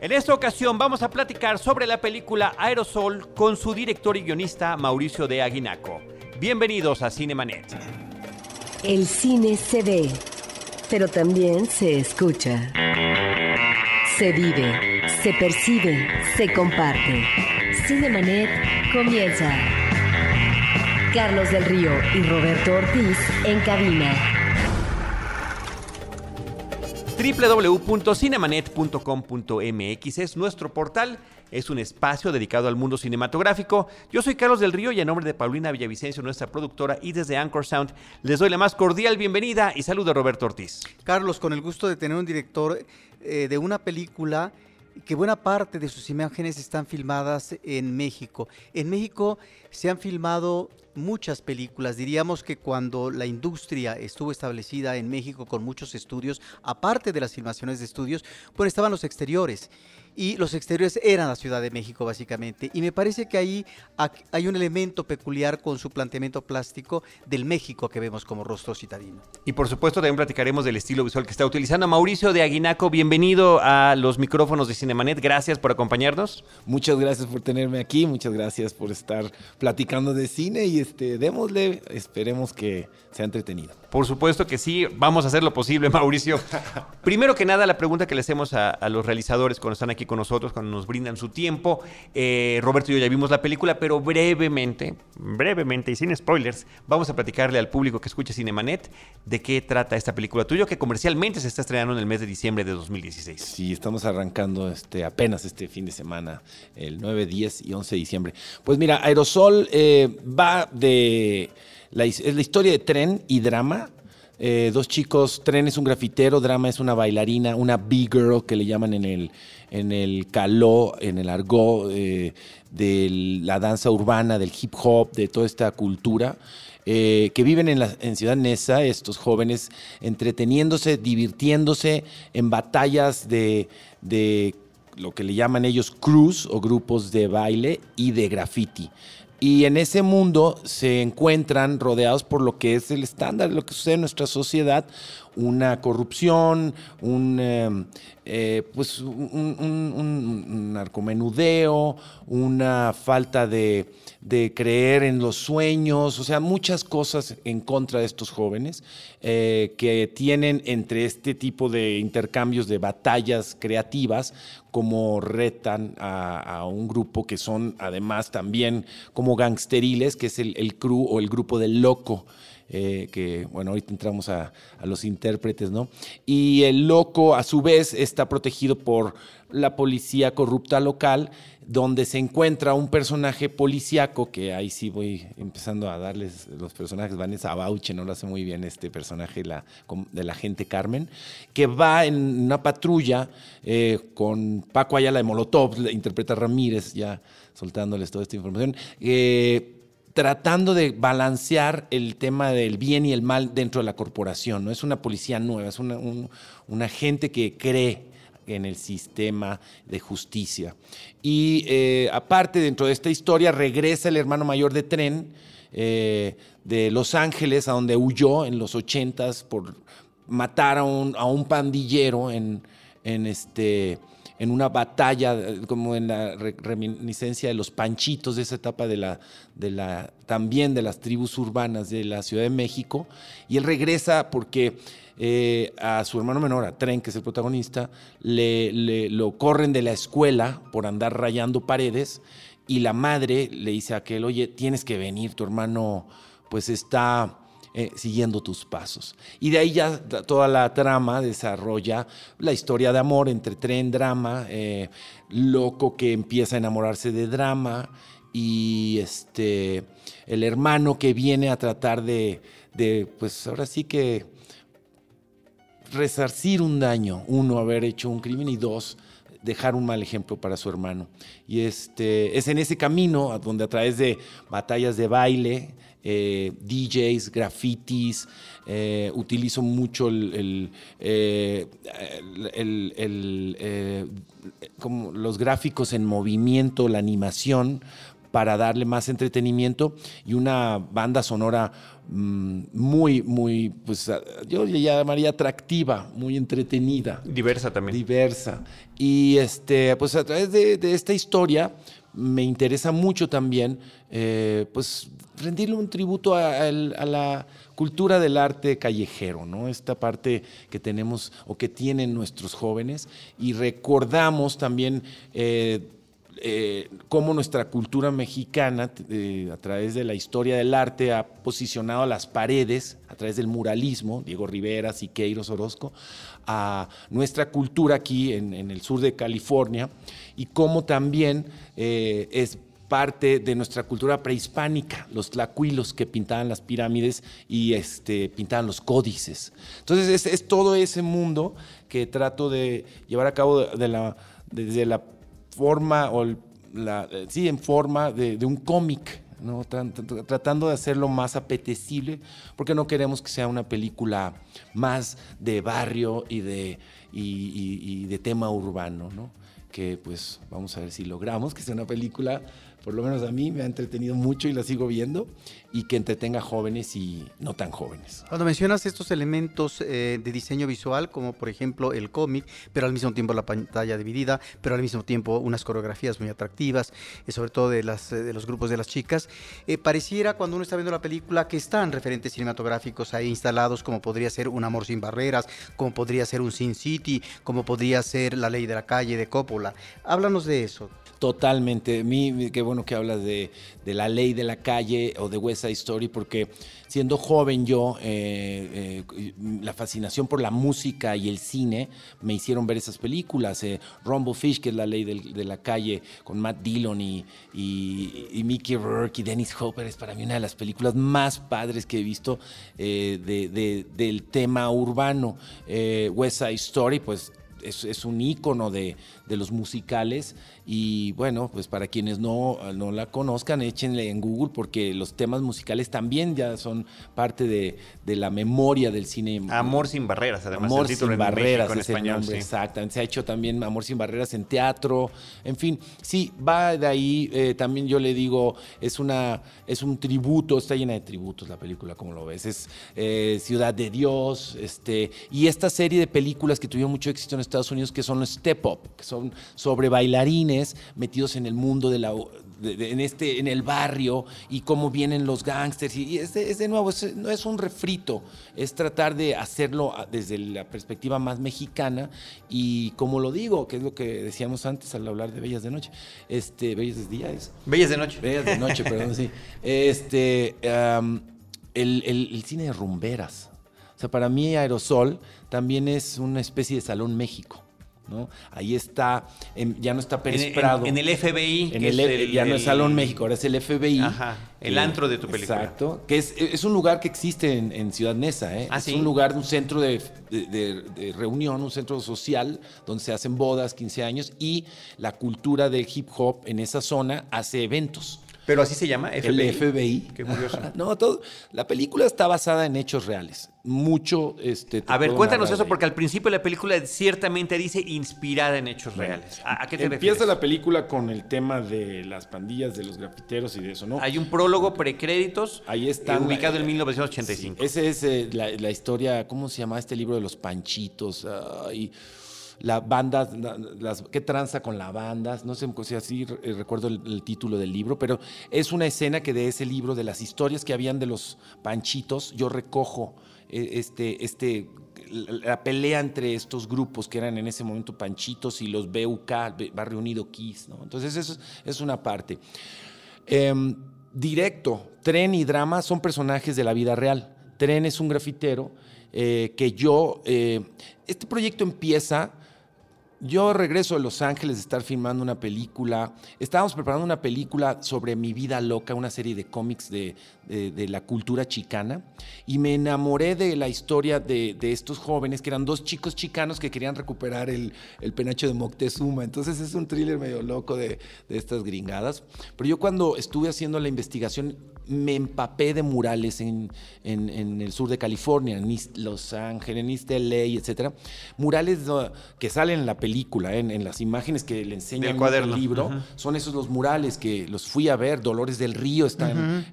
En esta ocasión vamos a platicar sobre la película Aerosol con su director y guionista Mauricio de Aguinaco. Bienvenidos a Cinemanet. El cine se ve, pero también se escucha. Se vive, se percibe, se comparte. Cinemanet comienza. Carlos del Río y Roberto Ortiz en cabina. www.cinemanet.com.mx es nuestro portal, es un espacio dedicado al mundo cinematográfico. Yo soy Carlos del Río y a nombre de Paulina Villavicencio, nuestra productora, y desde Anchor Sound, les doy la más cordial bienvenida y saludo a Roberto Ortiz. Carlos, con el gusto de tener un director eh, de una película que buena parte de sus imágenes están filmadas en México. En México se han filmado muchas películas. Diríamos que cuando la industria estuvo establecida en México con muchos estudios, aparte de las filmaciones de estudios, pues estaban los exteriores. Y los exteriores eran la Ciudad de México, básicamente. Y me parece que ahí hay un elemento peculiar con su planteamiento plástico del México que vemos como rostro citadino. Y por supuesto también platicaremos del estilo visual que está utilizando Mauricio de Aguinaco. Bienvenido a los micrófonos de Cinemanet. Gracias por acompañarnos. Muchas gracias por tenerme aquí. Muchas gracias por estar platicando de cine y este, démosle, esperemos que sea entretenido. Por supuesto que sí, vamos a hacer lo posible, Mauricio. Primero que nada, la pregunta que le hacemos a, los realizadores cuando están aquí con nosotros, cuando nos brindan su tiempo. Eh, Roberto y yo ya vimos la película, pero brevemente, brevemente y sin spoilers, vamos a platicarle al público que escucha Cinemanet de qué trata esta película tuyo, que comercialmente se está estrenando en el mes de diciembre de 2016. Sí, estamos arrancando este, apenas este fin de semana, el 9, 10 y 11 de diciembre. Pues mira, Aerosol eh, va de... La, es la historia de tren y drama. Eh, dos chicos, Tren es un grafitero, Drama es una bailarina, una B-girl que le llaman en el, en el caló, en el argot eh, de la danza urbana, del hip hop, de toda esta cultura. Eh, que viven en, la, en Ciudad Neza, estos jóvenes entreteniéndose, divirtiéndose en batallas de, de lo que le llaman ellos crews o grupos de baile y de graffiti. Y en ese mundo se encuentran rodeados por lo que es el estándar, lo que sucede en nuestra sociedad, una corrupción, un, eh, eh, pues un, narcomenudeo, una falta de, de, creer en los sueños, o sea, muchas cosas en contra de estos jóvenes eh, que tienen entre este tipo de intercambios de batallas creativas como retan a, a, un grupo que son además también como gangsteriles, que es el, el crew o el grupo del loco. Eh, que bueno, ahorita entramos a, los intérpretes, ¿no? Y el loco, a su vez, está protegido por la policía corrupta local, donde se encuentra un personaje policíaco, que ahí sí voy empezando a darles los personajes, Vanessa Bauche, no lo hace muy bien este personaje la, de la gente Carmen, que va en una patrulla eh, con Paco Ayala de Molotov, interpreta Ramírez, ya soltándoles toda esta información. Eh, tratando de balancear el tema del bien y el mal dentro de la corporación. No es una policía nueva, es una, un, una gente que cree en el sistema de justicia. Y eh, aparte, dentro de esta historia, regresa el hermano mayor de Tren eh, de Los Ángeles, a donde huyó en los ochentas por matar a un, a un pandillero en, en este en una batalla, como en la reminiscencia de los panchitos de esa etapa de la, también de las tribus urbanas de la Ciudad de México. Y él regresa porque eh, a su hermano menor, a Tren, que es el protagonista, le, le, lo corren de la escuela por andar rayando paredes. Y la madre le dice a aquel, oye, tienes que venir, tu hermano pues está eh, siguiendo tus pasos. Y de ahí ya toda la trama desarrolla la historia de amor entre tren, drama, eh, loco que empieza a enamorarse de drama y este, el hermano que viene a tratar de, de pues ahora sí que resarcir un daño, uno, haber hecho un crimen y dos, dejar un mal ejemplo para su hermano. Y este, es en ese camino donde a través de batallas de baile, eh, DJs, grafitis, eh, utilizo mucho eh, los gráficos en movimiento, la animación, para darle más entretenimiento. Y una banda sonora muy, muy, pues ah, yo le llamaría atractiva, muy entretenida. Diversa también. Diversa. Y este, pues a través de, de esta historia me interesa mucho también, eh, pues rendirle un tributo a la cultura del arte callejero, ¿no? Esta parte que tenemos o que tienen nuestros jóvenes y recordamos también eh, eh, cómo nuestra cultura mexicana, eh, a través de la historia del arte, ha posicionado las paredes, a través del muralismo, Diego Rivera, Siqueiros, Orozco, a nuestra cultura aquí en, el sur de California, y cómo también eh, es parte de nuestra cultura prehispánica, los tlacuilos que pintaban las pirámides y este, pintaban los códices. Entonces es, todo ese mundo que trato de llevar a cabo de la, desde la forma, o el- la, eh, sí, en forma de, un cómic, ¿no? Tratando de hacerlo más apetecible, porque no queremos que sea una película más de barrio y de, y de tema urbano, ¿no? que pues vamos a ver si logramos que sea una película, por lo menos a mí me ha entretenido mucho y la sigo viendo, y que entretenga jóvenes y no tan jóvenes. Cuando mencionas estos elementos eh, de diseño visual, como por ejemplo el cómic, pero al mismo tiempo la pantalla dividida, pero al mismo tiempo unas coreografías muy atractivas, eh, sobre todo de, las, eh, de los grupos de las chicas, eh, pareciera cuando uno está viendo la película que están referentes cinematográficos ahí instalados, como podría ser Un Amor Sin Barreras, como podría ser un Sin City, como podría ser La Ley de la Calle de Coppola. Háblanos de eso. Totalmente. Mí, qué bueno que hablas de, la ley de la calle o de West Side Story, porque siendo joven yo, eh, eh, la fascinación por la música y el cine me hicieron ver esas películas. Eh, Rumble Fish, que es la ley de la calle, con Matt Dillon y, Mickey Rourke y Dennis Hopper, es para mí una de las películas más padres que he visto eh, de- de- del tema urbano. West Side Story, pues es, es un ícono de, de los musicales y bueno, pues para quienes no, no la conozcan, échenle en Google porque los temas musicales también ya son parte de, de la memoria del cine. Amor sin barreras, además. Amor el título sin en barreras México, en es el español, nombre, sí. exactamente. Se ha hecho también Amor sin barreras en teatro, en fin, sí, va de ahí. eh, también yo le digo, es una, es un tributo, está llena de tributos la película, como lo ves. Es eh, Ciudad de Dios, este, y esta serie de películas que tuvieron mucho éxito en Estados Unidos, que son los Step Up, que son sobre bailarines metidos en el mundo de la de- de- en este en el barrio y cómo vienen los gángsters. Y, y es, de, es de nuevo es- no es un refrito es tratar de hacerlo desde la perspectiva más mexicana y como lo digo que es lo que decíamos antes al hablar de bellas de noche este bellas de día es Bellas de noche. bellas de noche perdón sí. Este el- el cine de rumberas. O sea para mí aerosol también es una especie de salón México ¿no? Ahí está, em, ya no está Pérez en- Prado. en el FBI. En que el, es ya no es Salón México, ahora es el FBI. Ajá, el antro de tu película. Exacto, que es, es un lugar que existe en, en Ciudad Neza, ¿eh? Ah, es ¿sí? un lugar, un centro de, de- de- de reunión, un centro social donde se hacen bodas, 15 años y la cultura del hip hop en esa zona hace eventos. Pero así se llama, FBI. El FBI. Qué curioso. no, todo, la película está basada en hechos reales. Mucho, este. te A ver, cuéntanos eso, porque al principio la película ciertamente dice inspirada en hechos reales. ¿A, a qué te Empieza refieres? la película con el tema de las pandillas, de los grafiteros y de eso, ¿no? Hay un prólogo precréditos Ahí está. eh, ubicado en 1985. Sí, ese es eh, la, la historia, ¿cómo se llama este libro de los panchitos? Ay, la banda, ¿qué tranza con la banda? No sé si así eh, recuerdo el, título del libro, pero es una escena que de ese libro, de las historias que habían de los panchitos, yo recojo eh, este, este, la, pelea entre estos grupos que eran en ese momento panchitos y los BUK, Barrio Unido Kiss, ¿no? Entonces eso es, una parte. Em, directo, Tren y Drama son personajes de la vida real. Tren es un grafitero eh, que yo, este proyecto empieza, yo regreso a Los Ángeles de estar filmando una película, estábamos preparando una película sobre mi vida loca, una serie de cómics de, de- de la cultura chicana, y me enamoré de la historia de, de estos jóvenes, que eran dos chicos chicanos que querían recuperar el, el penacho de Moctezuma, entonces es un thriller medio loco de, de estas gringadas, pero yo cuando estuve haciendo la investigación me empapé de murales en, en- en el sur de California, en East Los Ángeles, en East LA, etcétera. Murales que salen en la película en, en las imágenes que le enseñan en el libro, son esos los murales que los fui a ver. Dolores del Río está en,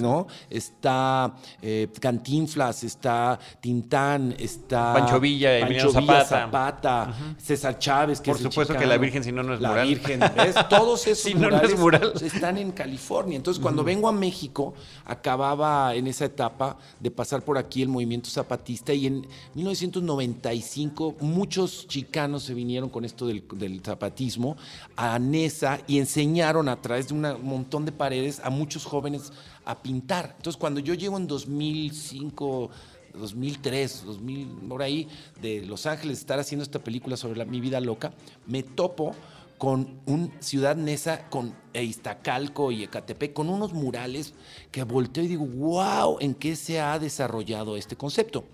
¿no? Está eh, Cantinflas, está Tintán, está Pancho Villa, Emiliano Pancho Villa, Zapata. Zapata, César Chávez, que Por es supuesto que la Virgen, si no, no es la mural. Virgen, ¿ves? Todos esos Si no, no es murales mural. están en California. Entonces, cuando vengo a México, acababa en esa etapa de pasar por aquí el movimiento zapatista y en 1995 muchos chicanos se vinieron con esto del, del zapatismo a Nesa y enseñaron a través de un montón de paredes a muchos jóvenes a pintar. Entonces, cuando yo llego en 2005 2003, 2000, por ahí, de Los Ángeles, estar haciendo esta película sobre la- mi vida loca, me topo con un Ciudad Neza, con Iztacalco y Ecatepec, con unos murales que volteo y digo, wow, ¿en qué se ha desarrollado este concepto?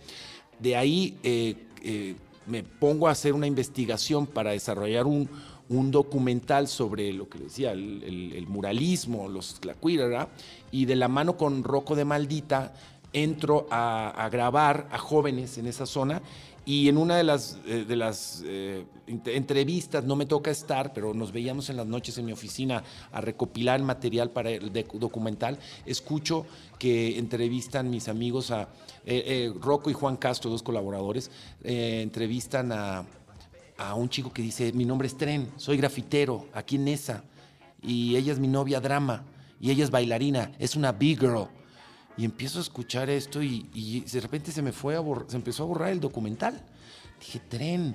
De ahí eh, eh, me pongo a hacer una investigación para desarrollar un, un documental sobre lo que decía, el, muralismo, los la y de la mano con Rocco de Maldita entro a, grabar a jóvenes en esa zona y en una de las, eh, de las eh, ent- entrevistas, no me toca estar, pero nos veíamos en las noches en mi oficina a recopilar material para el documental, escucho que entrevistan mis amigos a eh, eh, Rocco y Juan Castro, dos colaboradores, entrevistan a, a un chico que dice, mi nombre es Tren, soy grafitero, aquí en Nesa, y ella es mi novia Drama, y ella es bailarina, es una big girl. Y empiezo a escuchar esto y, de repente se me fue a se empezó a borrar el documental. Dije, tren,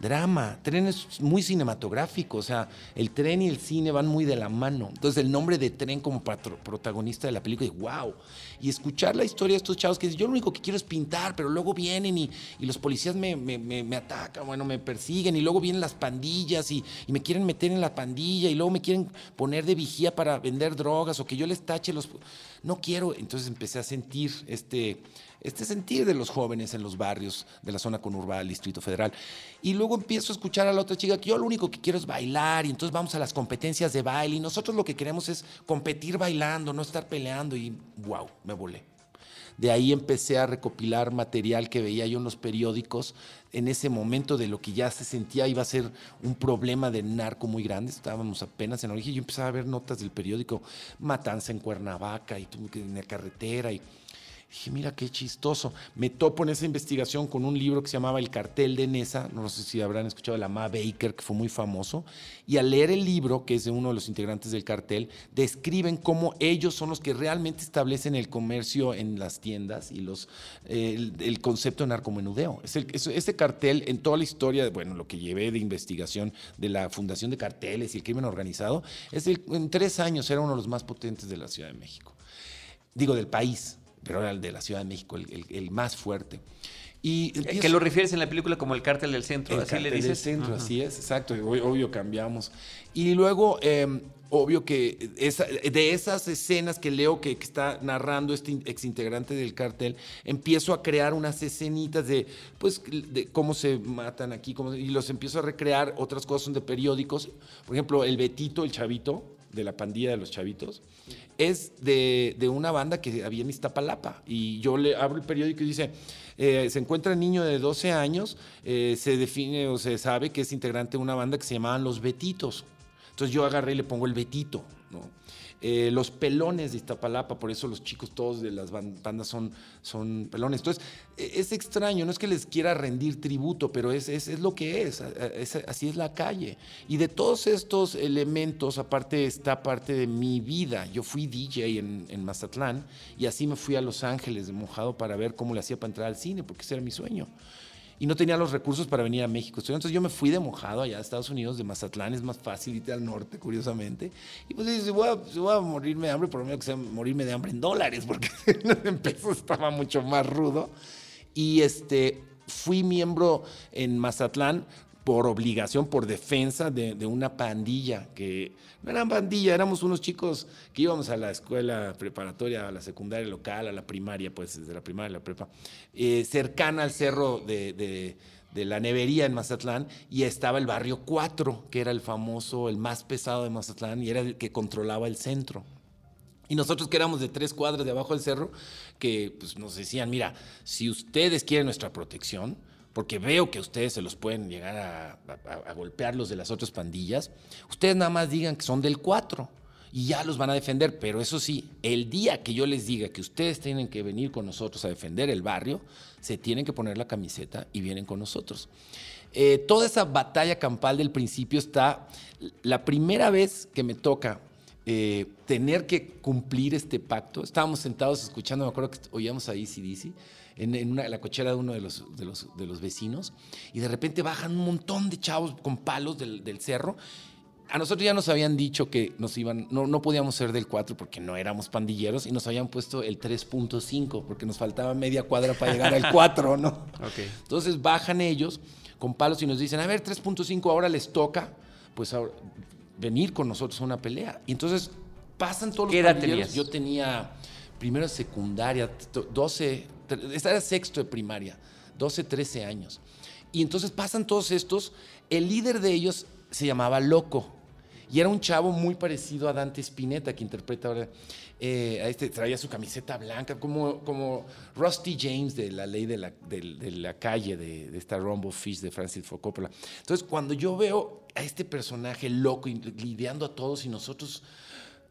drama, tren es muy cinematográfico, o sea, el tren y el cine van muy de la mano. Entonces el nombre de tren como protagonista de la película, y wow. Y escuchar la historia de estos chavos que dicen, yo lo único que quiero es pintar, pero luego vienen y, los policías me, atacan, bueno, me persiguen, y luego vienen las pandillas y, y me quieren meter en la pandilla, y luego me quieren poner de vigía para vender drogas, o que yo les tache los... No quiero, entonces empecé a sentir este, este sentir de los jóvenes en los barrios de la zona conurbada del Distrito Federal. Y luego empiezo a escuchar a la otra chica que yo lo único que quiero es bailar, y entonces vamos a las competencias de baile, y nosotros lo que queremos es competir bailando, no estar peleando, y wow, me volé. De ahí empecé a recopilar material que veía yo en los periódicos en ese momento de lo que ya se sentía iba a ser un problema de narco muy grande. Estábamos apenas en origen. Yo empezaba a ver notas del periódico, matanza en Cuernavaca y en la carretera. Y dije, mira qué chistoso. Me topo en esa investigación con un libro que se llamaba El cartel de Nesa. No sé si habrán escuchado de la Ma Baker, que fue muy famoso. Y al leer el libro, que es de uno de los integrantes del cartel, describen cómo ellos son los que realmente establecen el comercio en las tiendas y los, eh, el, concepto de narcomenudeo. Es ese cartel, en toda la historia, bueno, lo que llevé de investigación de la Fundación de Carteles y el crimen organizado, es el, en tres años era uno de los más potentes de la Ciudad de México. Digo, del país, pero era el de la Ciudad de México, el, el- el más fuerte. Y Que empiezo- lo refieres en la película como el cártel del centro, el así le cartel del dices. centro, así es, exacto. Ob- Obvio cambiamos. Y luego, eh, obvio que esa- de esas escenas que leo que, que está narrando este in- exintegrante del cartel, empiezo a crear unas escenitas de, pues, de cómo se matan aquí, cómo- y los empiezo a recrear. Otras cosas son de periódicos. Por ejemplo, el Betito, el chavito, de la pandilla de los chavitos, es de, de una banda que había en Iztapalapa. Y yo le abro el periódico y dice, eh, se encuentra el niño de 12 años, eh, se define o se sabe que es integrante de una banda que se llamaban Los Betitos. Entonces yo agarré y le pongo el Betito, ¿no? Eh, los pelones de Iztapalapa, por eso los chicos todos de las ban- bandas son, son pelones. Entonces, e- es extraño, no es que les quiera rendir tributo, pero es, es, es lo que es, es- así es la calle. Y de todos estos elementos, aparte está parte de mi vida. Yo fui DJ en, en Mazatlán y así me fui a Los Ángeles de mojado para ver cómo le hacía para entrar al cine, porque ese era mi sueño y no tenía los recursos para venir a México. Entonces yo me fui de mojado allá a Estados Unidos, de Mazatlán, es más fácil irte al norte, curiosamente. Y pues si voy a, si voy a morirme de hambre, por lo menos que sea morirme de hambre en dólares, porque en pesos estaba mucho más rudo. Y este, fui miembro en Mazatlán por obligación, por defensa de, una pandilla, que no eran pandilla, éramos unos chicos que íbamos a la escuela preparatoria, a la secundaria local, a la primaria, pues desde la primaria a la prepa, eh, cercana al cerro de la nevería en Mazatlán, y estaba el barrio 4, que era el famoso, el más pesado de Mazatlán, y era el que controlaba el centro. Y nosotros que éramos de tres cuadras de abajo del cerro, que pues, nos decían, mira, si ustedes quieren nuestra protección, porque veo que ustedes se los pueden llegar a, a, a golpear los de las otras pandillas, ustedes nada más digan que son del 4 y ya los van a defender. Pero eso sí, el día que yo les diga que ustedes tienen que venir con nosotros a defender el barrio, se tienen que poner la camiseta y vienen con nosotros. Eh, toda esa batalla campal del principio está, la primera vez que me toca eh, tener que cumplir este pacto, estábamos sentados escuchando, me acuerdo que oíamos ahí CDC, en, en una, la cochera de uno de los, de, los, de los vecinos, y de repente bajan un montón de chavos con palos del, del cerro a nosotros ya nos habían dicho que nos iban, no, no podíamos ser del 4 porque no éramos pandilleros y nos habían puesto el 3.5 porque nos faltaba media cuadra para llegar al 4, ¿no? Okay. Entonces bajan ellos con palos y nos dicen, a ver, 3.5 ahora les toca, pues ahora, venir con nosotros a una pelea. Y entonces pasan todos los ¿Qué edad pandilleros. tenías? Yo tenía primero secundaria, 12, esta era sexto de primaria, 12, 13 años. Y entonces pasan todos estos, el líder de ellos se llamaba Loco. Y era un chavo muy parecido a Dante Spinetta, que interpreta ahora. Eh, a este, traía su camiseta blanca, como, como Rusty James de La Ley de la, de, de la Calle, de, de, esta Rumble Fish de Francis Ford Coppola. Entonces, cuando yo veo a este personaje loco lidiando a todos y nosotros,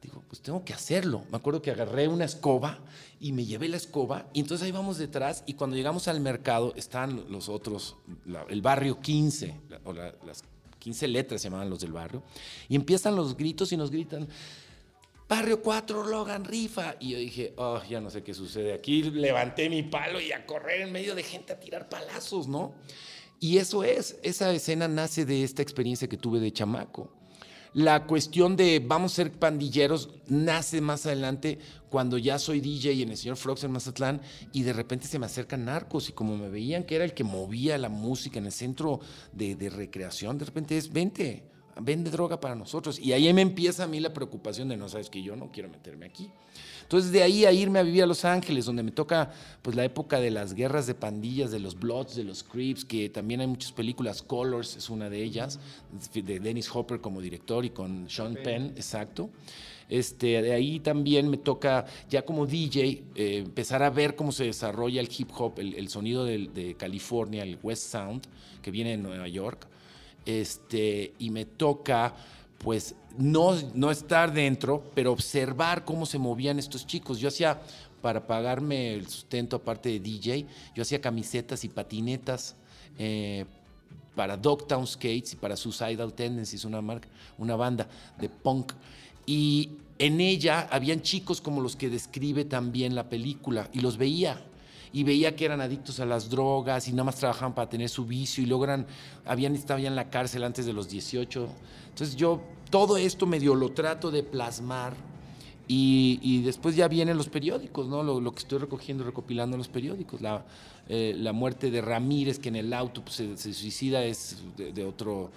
digo, pues tengo que hacerlo. Me acuerdo que agarré una escoba y me llevé la escoba y entonces ahí vamos detrás y cuando llegamos al mercado están los otros, la, el barrio 15, la, o la, las 15 letras se llamaban los del barrio, y empiezan los gritos y nos gritan, Barrio 4, Logan, rifa. Y yo dije, oh, ya no sé qué sucede aquí. Levanté mi palo y a correr en medio de gente a tirar palazos, ¿no? Y eso es, esa escena nace de esta experiencia que tuve de chamaco. La cuestión de vamos a ser pandilleros nace más adelante cuando ya soy DJ en el señor Frogs en Mazatlán y de repente se me acercan narcos y como me veían que era el que movía la música en el centro de, de recreación, de repente es, vente, vende droga para nosotros. Y ahí me empieza a mí la preocupación de, no sabes que yo no quiero meterme aquí. Entonces de ahí a irme a vivir a Los Ángeles, donde me toca pues la época de las guerras de pandillas, de los Bloods, de los Crips, que también hay muchas películas, Colors es una de ellas, de Dennis Hopper como director y con Sean Penn, exacto. Este, de ahí también me toca, ya como DJ, eh, empezar a ver cómo se desarrolla el hip hop, el, el sonido de, de, California, el West Sound, que viene de Nueva York. Este, y me toca, pues, no, no estar dentro, pero observar cómo se movían estos chicos. Yo hacía, para pagarme el sustento aparte de DJ, yo hacía camisetas y patinetas. Eh, para Dogtown Skates y para Suicidal Tendencies, una marca, una banda de punk. Y en ella habían chicos como los que describe también la película y los veía y veía que eran adictos a las drogas y nada más trabajaban para tener su vicio y luego eran, habían estado ya en la cárcel antes de los 18. Entonces yo todo esto medio lo trato de plasmar y, y después ya vienen los periódicos, ¿no? Lo, lo, que estoy recogiendo, recopilando en los periódicos. La, eh, la muerte de Ramírez, que en el auto pues, se, se, suicida, es de, de otro,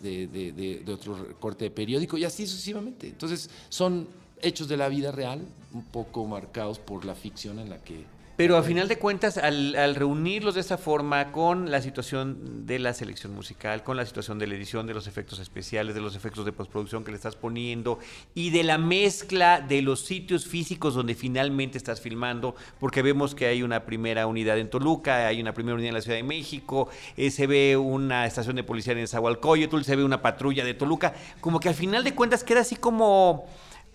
de, de, de, otro corte de periódico y así sucesivamente. Entonces son hechos de la vida real, un poco marcados por la ficción en la que pero a final de cuentas, al, al, reunirlos de esa forma con la situación de la selección musical, con la situación de la edición, de los efectos especiales, de los efectos de postproducción que le estás poniendo y de la mezcla de los sitios físicos donde finalmente estás filmando, porque vemos que hay una primera unidad en Toluca, hay una primera unidad en la Ciudad de México, eh, se ve una estación de policía en Zahualcóyotl, se ve una patrulla de Toluca, como que al final de cuentas queda así como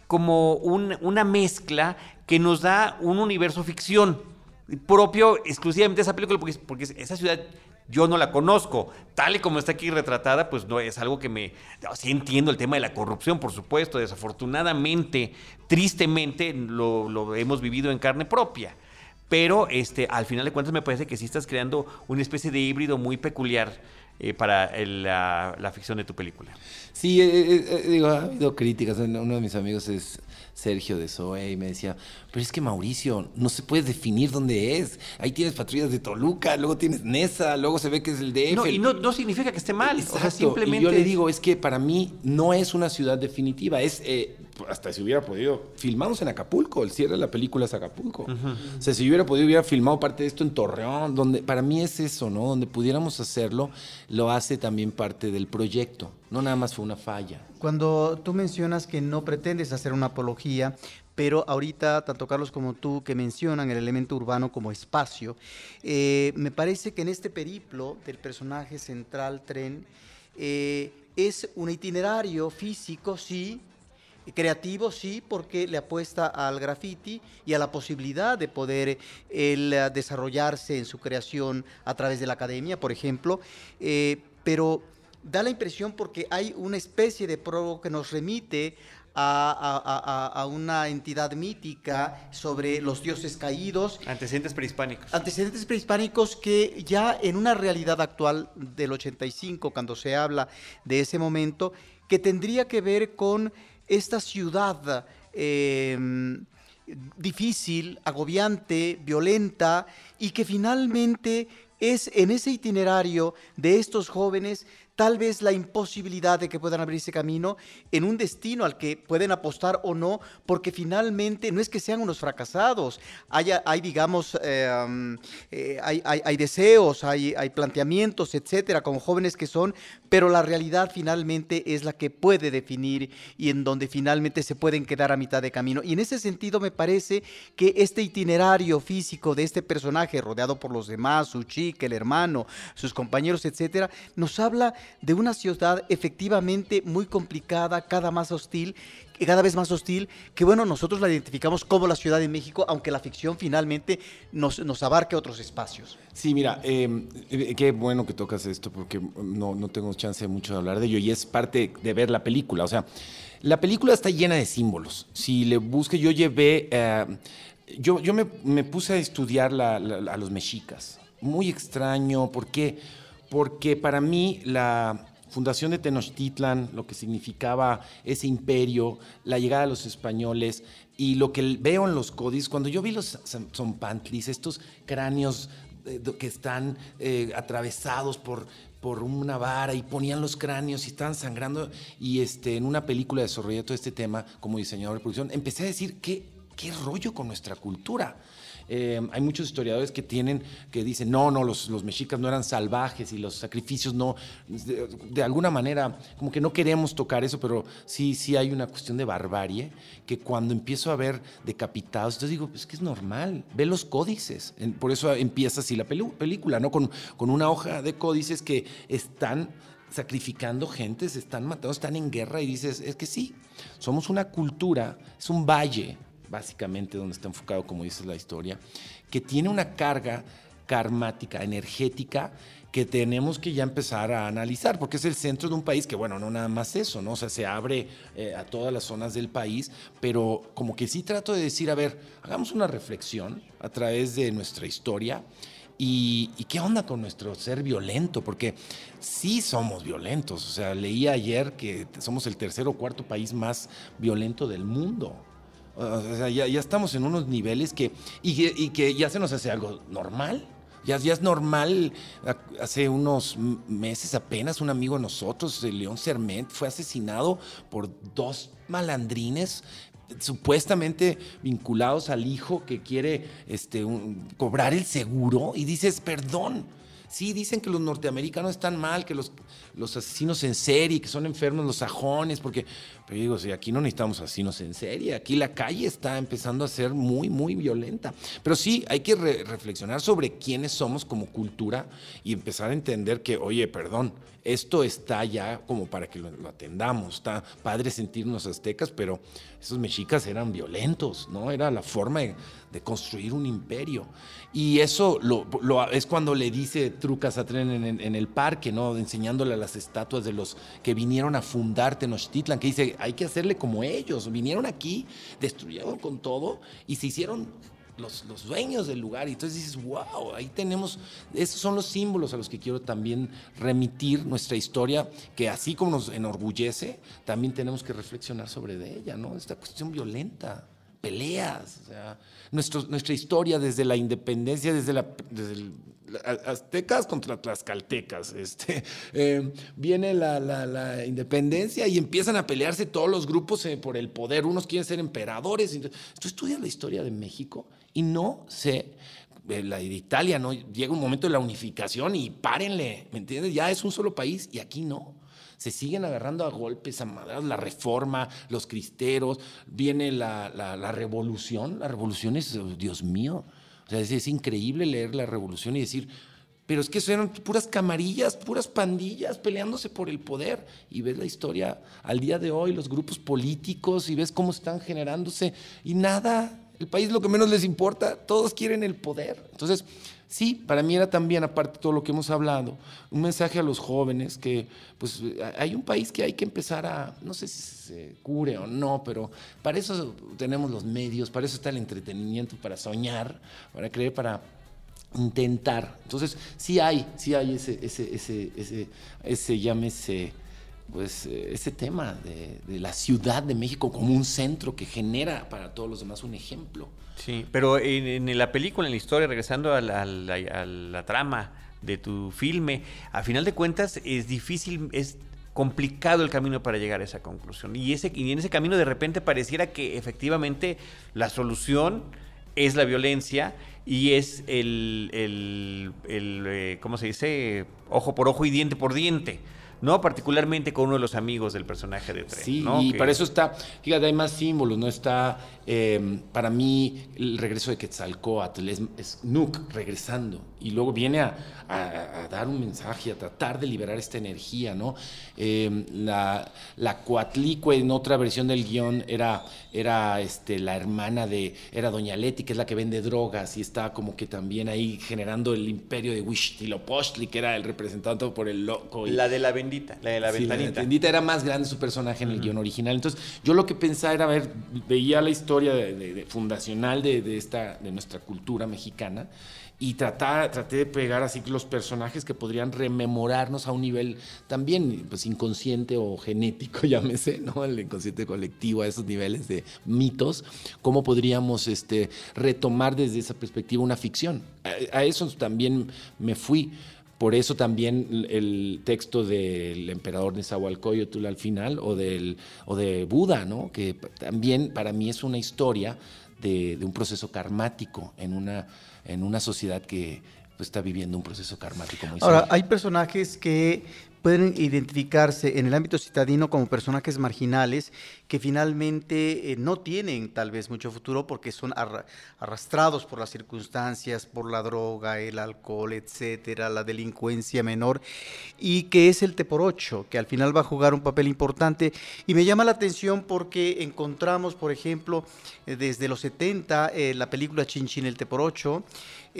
como un, una mezcla que nos da un universo ficción propio exclusivamente de esa película, porque, porque, esa ciudad yo no la conozco. Tal y como está aquí retratada, pues no es algo que me... Sí entiendo el tema de la corrupción, por supuesto, desafortunadamente, tristemente, lo, lo hemos vivido en carne propia. Pero este, al final de cuentas me parece que sí estás creando una especie de híbrido muy peculiar eh, para el, la, la, ficción de tu película. Sí, eh, eh, digo, ha habido críticas. Uno de mis amigos es Sergio de Zoe y me decía, pero es que Mauricio, no se puede definir dónde es. Ahí tienes patrullas de Toluca, luego tienes Nesa, luego se ve que es el DF. No, y no, no significa que esté mal. Exacto. O sea, simplemente... Y yo le digo, es que para mí no es una ciudad definitiva, es... Eh, hasta si hubiera podido, filmamos en Acapulco, el cierre de la película es Acapulco. Uh -huh. O sea, si hubiera podido, hubiera filmado parte de esto en Torreón, donde para mí es eso, ¿no? Donde pudiéramos hacerlo, lo hace también parte del proyecto, no nada más fue una falla. Cuando tú mencionas que no pretendes hacer una apología, pero ahorita tanto Carlos como tú que mencionan el elemento urbano como espacio, eh, me parece que en este periplo del personaje central tren eh, es un itinerario físico, sí, creativo, sí, porque le apuesta al graffiti y a la posibilidad de poder el, eh, desarrollarse en su creación a través de la academia, por ejemplo, eh, pero da la impresión porque hay una especie de prólogo que nos remite a, a, a, una entidad mítica sobre los dioses caídos. Antecedentes prehispánicos. Antecedentes prehispánicos que ya en una realidad actual del 85, cuando se habla de ese momento, que tendría que ver con esta ciudad eh, difícil, agobiante, violenta, y que finalmente es en ese itinerario de estos jóvenes tal vez la imposibilidad de que puedan abrirse camino en un destino al que pueden apostar o no, porque finalmente no es que sean unos fracasados, hay, hay digamos, eh, eh, hay, hay, hay, deseos, hay, hay planteamientos, etcétera, como jóvenes que son, pero la realidad finalmente es la que puede definir y en donde finalmente se pueden quedar a mitad de camino. Y en ese sentido me parece que este itinerario físico de este personaje, rodeado por los demás, su chica, el hermano, sus compañeros, etcétera, nos habla de una ciudad efectivamente muy complicada, cada más hostil, cada vez más hostil, que bueno, nosotros la identificamos como la Ciudad de México, aunque la ficción finalmente nos, nos abarque otros espacios. Sí, mira, eh, qué bueno que tocas esto, porque no, no tengo chance mucho de hablar de ello, y es parte de ver la película, o sea, la película está llena de símbolos. Si le busque, yo llevé, eh, yo, yo me, puse a estudiar la, a los mexicas, muy extraño, ¿por qué? Porque para mí la, fundación de Tenochtitlan, lo que significaba ese imperio, la llegada de los españoles y lo que veo en los códices, cuando yo vi los zompantlis, estos cráneos eh, que están eh, atravesados por, por una vara y ponían los cráneos y estaban sangrando y este, en una película desarrollé todo este tema como diseñador de producción, empecé a decir qué, qué rollo con nuestra cultura. Eh, hay muchos historiadores que tienen, que dicen, no, no, los, los mexicas no eran salvajes y los sacrificios no, de, alguna manera, como que no queremos tocar eso, pero sí, sí hay una cuestión de barbarie, que cuando empiezo a ver decapitados, entonces digo, es que es normal, ve los códices, por eso empieza así la película, ¿no? Con, con una hoja de códices que están sacrificando gente, se están matando, están en guerra y dices, es que sí, somos una cultura, es un valle, básicamente donde está enfocado, como dice la historia, que tiene una carga karmática, energética, que tenemos que ya empezar a analizar, porque es el centro de un país que, bueno, no nada más eso, ¿no? O sea, se abre eh, a todas las zonas del país, pero como que sí trato de decir, a ver, hagamos una reflexión a través de nuestra historia. Y, y, qué onda con nuestro ser violento? Porque sí somos violentos. O sea, leí ayer que somos el tercer o cuarto país más violento del mundo. Ya, ya, estamos en unos niveles que y, que ya se nos hace algo normal. Ya, es normal. Hace unos meses apenas un amigo de nosotros, León Serment, fue asesinado por dos malandrines supuestamente vinculados al hijo que quiere este, cobrar el seguro y dices, perdón, Sí, dicen que los norteamericanos están mal, que los, los asesinos en serie, que son enfermos los sajones, porque, pero digo, sí, aquí no necesitamos asesinos en serie, aquí la calle está empezando a ser muy, muy violenta. Pero sí, hay que re reflexionar sobre quiénes somos como cultura y empezar a entender que, oye, perdón, esto está ya como para que lo, atendamos. Está padre sentirnos aztecas, pero esos mexicas eran violentos, ¿no? Era la forma de, de construir un imperio. Y eso lo, lo, es cuando le dice Trucas a Tren en, en, en, el parque, ¿no? Enseñándole a las estatuas de los que vinieron a fundar Tenochtitlan, que dice, hay que hacerle como ellos. Vinieron aquí, destruyeron con todo y se hicieron los, los, dueños del lugar. Y entonces dices, wow, ahí tenemos, esos son los símbolos a los que quiero también remitir nuestra historia, que así como nos enorgullece, también tenemos que reflexionar sobre ella, ¿no? Esta cuestión violenta, peleas, o sea, nuestra historia desde la independencia, desde la... Desde el, aztecas contra tlaxcaltecas. Este, eh, viene la, la, independencia y empiezan a pelearse todos los grupos eh, por el poder. Unos quieren ser emperadores. Tú estudias la historia de México y no sé, eh, la de Italia, ¿no? Llega un momento de la unificación y párenle, ¿me entiendes? Ya es un solo país y aquí no. se siguen agarrando a golpes, a madras, la reforma, los cristeros, viene la, la, la revolución. La revolución es, oh, Dios mío, o sea, es, increíble leer la revolución y decir, pero es que eran puras camarillas, puras pandillas peleándose por el poder. Y ves la historia al día de hoy, los grupos políticos, y ves cómo están generándose. Y nada, el país lo que menos les importa, todos quieren el poder. Entonces, sí, para mí era también, aparte de todo lo que hemos hablado, un mensaje a los jóvenes que, pues, hay un país que hay que empezar a, no sé si se cure o no, pero para eso tenemos los medios, para eso está el entretenimiento, para soñar, para creer, para intentar. Entonces, sí hay, sí hay ese, ese, ese, ese, ese llámese, pues, eh, ese tema de, la Ciudad de México como un centro que genera para todos los demás un ejemplo. Sí, pero en, la película, en la historia, regresando a la, trama de tu filme, a final de cuentas es difícil, es complicado el camino para llegar a esa conclusión. Y, ese, y en ese camino de repente pareciera que efectivamente la solución es la violencia y es el, el, el eh, ¿cómo se dice? Ojo por ojo y diente por diente. ¿No? Particularmente con uno de los amigos del personaje de Tren. Sí, ¿no? y que... para eso está, fíjate, hay más símbolos, ¿no? Está, eh, para mí, el regreso de Quetzalcoatl, es, es Nuke regresando, y luego viene a, a, a, dar un mensaje, a tratar de liberar esta energía, ¿no? Eh, la, la Coatlicue, en otra versión del guion, era, era este, la hermana de, era Doña Leti, que es la que vende drogas, y está como que también ahí generando el imperio de Huitzilopochtli, que era el representante por el loco. Y, la de la bendita, la de la sí, ventanita. La bendita era más grande su personaje en el uh -huh. guion original. Entonces, yo lo que pensaba era ver, veía la historia de, de, de fundacional de, esta, de nuestra cultura mexicana y tratar, traté de pegar así los personajes que podrían rememorarnos a un nivel también pues inconsciente o genético, llámese, ¿no? El inconsciente colectivo, a esos niveles de mitos, cómo podríamos este, retomar desde esa perspectiva una ficción. A, eso también me fui. Por eso también el texto del emperador Nezahualcóyotl al final, o, del, o de Buda, ¿no? que también para mí es una historia de, de un proceso karmático en una, en una sociedad que pues, está viviendo un proceso karmático muy Ahora, serio. hay personajes que pueden identificarse en el ámbito citadino como personajes marginales que finalmente eh, no tienen tal vez mucho futuro porque son arra arrastrados por las circunstancias, por la droga, el alcohol, etcétera, la delincuencia menor, y que es el Teporocho, que al final va a jugar un papel importante. Y me llama la atención porque encontramos, por ejemplo, eh, desde los 70, eh, la película Chin Chin el Teporocho,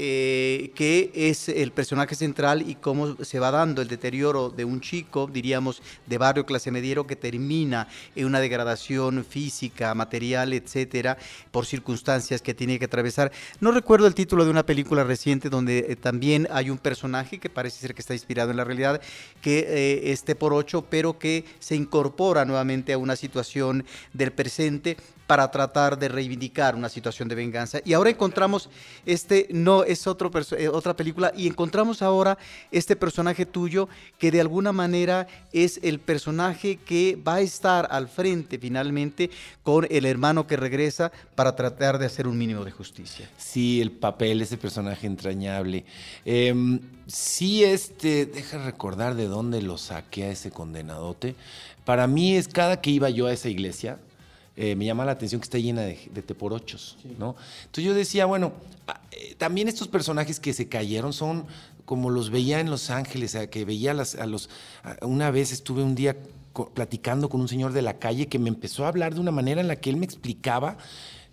eh, que es el personaje central y cómo se va dando el deterioro de un chico, diríamos, de barrio clase mediero que termina en una degradación física, material, etcétera, por circunstancias que tiene que atravesar. No recuerdo el título de una película reciente donde eh, también hay un personaje que parece ser que está inspirado en la realidad, que eh, esté por ocho, pero que se incorpora nuevamente a una situación del presente para tratar de reivindicar una situación de venganza. Y ahora encontramos este, no es eh, otra película, y encontramos ahora este personaje tuyo que de alguna manera es el personaje que va a estar al frente finalmente con el hermano que regresa para tratar de hacer un mínimo de justicia. Sí, el papel, ese personaje entrañable. Eh, sí, este, deja recordar de dónde lo saqué a ese condenadote. Para mí es cada que iba yo a esa iglesia, eh, me llama la atención que está llena de, de teporochos, sí. ¿no? Entonces yo decía, bueno, eh, también estos personajes que se cayeron son como los veía en Los Ángeles, a que veía a, las, a los... A una vez estuve un día platicando con un señor de la calle que me empezó a hablar de una manera en la que él me explicaba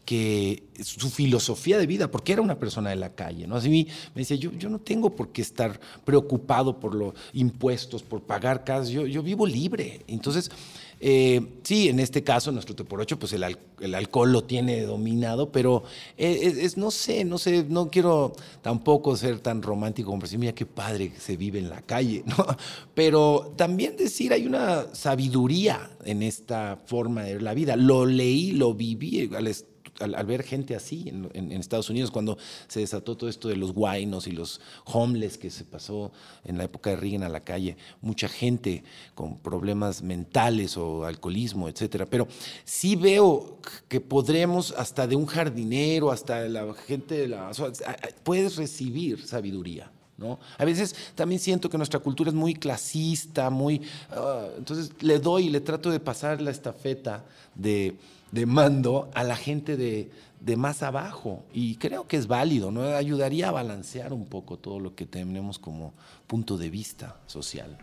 que su filosofía de vida, porque era una persona de la calle, ¿no? Así me decía, yo, yo no tengo por qué estar preocupado por los impuestos, por pagar casas, yo, yo vivo libre. Entonces, eh, sí, en este caso, nuestro Teporocho, pues el, el, alcohol lo tiene dominado, pero es, es, no sé, no sé, no quiero tampoco ser tan romántico como decir, mira qué padre que se vive en la calle, ¿no? Pero también decir, hay una sabiduría en esta forma de la vida. Lo leí, lo viví al al, ver gente así en, Estados Unidos, cuando se desató todo esto de los guainos y los homeless que se pasó en la época de Reagan a la calle, mucha gente con problemas mentales o alcoholismo, etcétera. Pero sí veo que podremos, hasta de un jardinero, hasta la gente de la. Puedes recibir sabiduría. ¿no? A veces también siento que nuestra cultura es muy clasista, muy... ah, entonces le doy le trato de pasar la estafeta de, de mando a la gente de, de más abajo. Y creo que es válido, ¿no? Ayudaría a balancear un poco todo lo que tenemos como punto de vista social.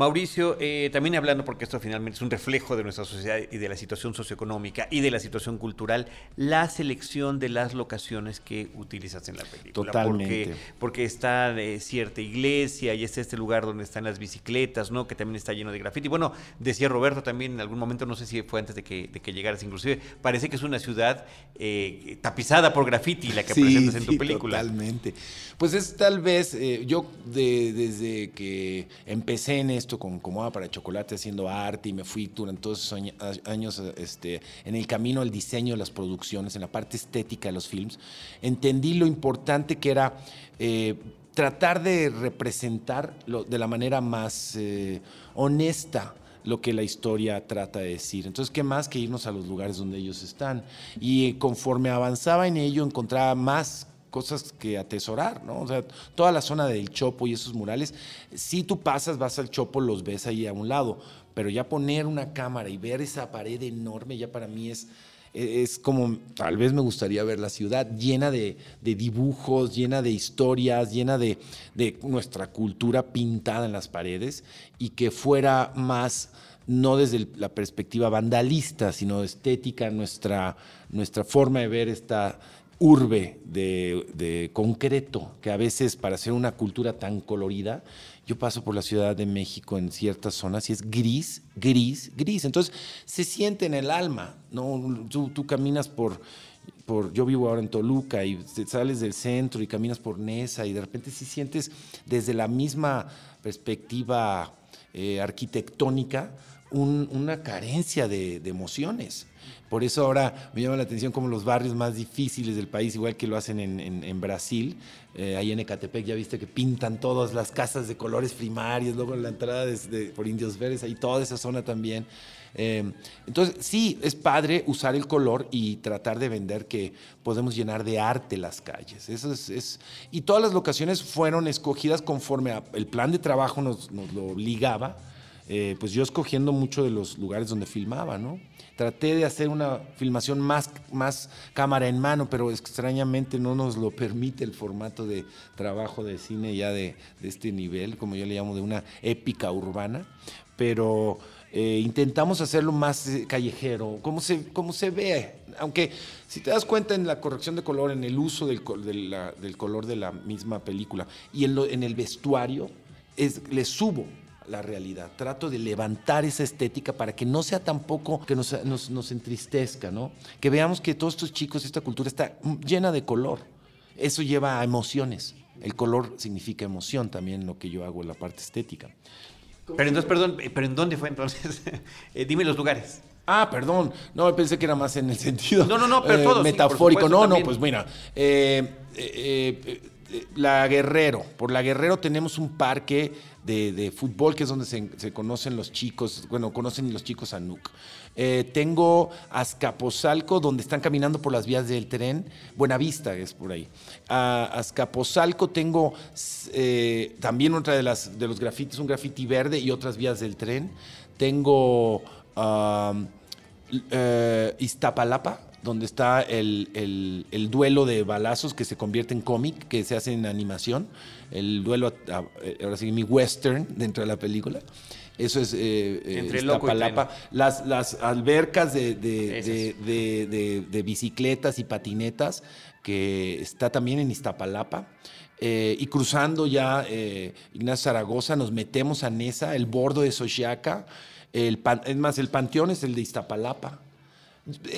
Mauricio, eh, también hablando, porque esto finalmente es un reflejo de nuestra sociedad y de la situación socioeconómica y de la situación cultural, la selección de las locaciones que utilizas en la película. Totalmente. Porque, porque está eh, cierta iglesia y está este lugar donde están las bicicletas, ¿no? Que también está lleno de grafiti. Bueno, decía Roberto también en algún momento, no sé si fue antes de que, de que llegaras, inclusive, parece que es una ciudad eh, tapizada por grafiti la que presentas en tu sí, película. Totalmente. Pues es tal vez, yo de- desde que empecé en esto con Comoda para Chocolate haciendo arte y me fui durante todos esos años este, en el camino al diseño de las producciones, en la parte estética de los films, entendí lo importante que era eh, tratar de representar lo- de la manera más eh, honesta lo que la historia trata de decir. Entonces, ¿qué más que irnos a los lugares donde ellos están? Y conforme avanzaba en ello, encontraba más cosas que atesorar, ¿no? O sea, toda la zona del Chopo y esos murales, si tú pasas, vas al Chopo, los ves ahí a un lado, pero ya poner una cámara y ver esa pared enorme, ya para mí es, es como, tal vez me gustaría ver la ciudad llena de, de dibujos, llena de historias, llena de, de nuestra cultura pintada en las paredes y que fuera más no desde la perspectiva vandalista, sino estética, nuestra, nuestra forma de ver esta urbe de, concreto, que a veces para ser una cultura tan colorida, yo paso por la Ciudad de México en ciertas zonas y es gris, gris, gris. Entonces se siente en el alma, ¿no? Tú, caminas por, por, yo vivo ahora en Toluca y sales del centro y caminas por Nesa y de repente sí sientes desde la misma perspectiva eh, arquitectónica un- una carencia de emociones. Por eso ahora me llama la atención como los barrios más difíciles del país, igual que lo hacen en, en- en Brasil, eh, ahí en Ecatepec ya viste que pintan todas las casas de colores primarios, luego en la entrada desde, por Indios Verdes, ahí toda esa zona también. Eh, entonces, sí, es padre usar el color y tratar de vender que podemos llenar de arte las calles. Eso es, es- y todas las locaciones fueron escogidas conforme a- el plan de trabajo nos, nos lo obligaba. Eh, pues yo escogiendo mucho de los lugares donde filmaba, ¿no? Traté de hacer una filmación más, más cámara en mano, pero extrañamente no nos lo permite el formato de trabajo de cine ya de, de este nivel, como yo le llamo, de una épica urbana. Pero eh, intentamos hacerlo más eh, callejero, como se, se ve. Aunque si te das cuenta en la corrección de color, en el uso del, del color de la misma película y en, lo- en el vestuario, es, le subo la realidad. Trato de levantar esa estética para que no sea tampoco que nos, nos, nos entristezca, ¿no? Que veamos que todos estos chicos, esta cultura está llena de color. Eso lleva a emociones. El color significa emoción también, lo que yo hago en la parte estética. Pero entonces, perdón, eh, ¿pero en dónde fue entonces? Eh, dime los lugares. Ah, perdón. No, pensé que era más en el sentido No, no, no, pero eh, todo, sí, por metafórico. supuesto, no, no, pues mira. eh, eh, la Guerrero. Por la Guerrero tenemos un parque de, fútbol que es donde se, conocen los chicos, bueno, conocen los chicos a Nuc. Eh, tengo Azcapotzalco, donde están caminando por las vías del tren. Buenavista es por ahí. A Azcapotzalco tengo eh, también otra de, las, de los grafitis, un grafiti verde y otras vías del tren. Tengo am, eh, Iztapalapa, donde está el, el- el duelo de balazos que se convierte en cómic, que se hace en animación. El duelo, a- eh, ahora sí, mi western dentro de la película. Eso es eh, eh, Entre Iztapalapa. Las, las albercas de, de- de- bicicletas y patinetas, que está también en Iztapalapa. Eh, y cruzando ya eh, Ignacio Zaragoza, nos metemos a Nesa, el bordo de Xochiaca. El pan- es más, el panteón es el de Iztapalapa.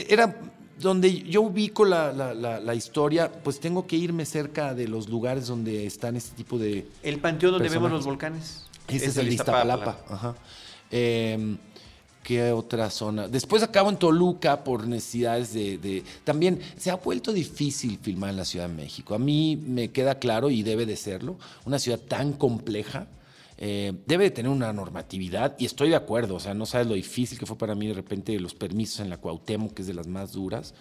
Era donde yo ubico la, la- la- la historia, pues tengo que irme cerca de los lugares donde están este tipo de, El panteón donde vemos los volcanes. ese es, el de Iztapalapa. Ajá. Eh, ¿Qué otra zona? Después acabo en Toluca por necesidades de, de- También se ha vuelto difícil filmar en la Ciudad de México. A mí me queda claro, y debe de serlo, una ciudad tan compleja. Eh, debe de tener una normatividad y estoy de acuerdo, o sea, no sabes lo difícil que fue para mí de repente los permisos en la Cuauhtémoc, que es de las más duras,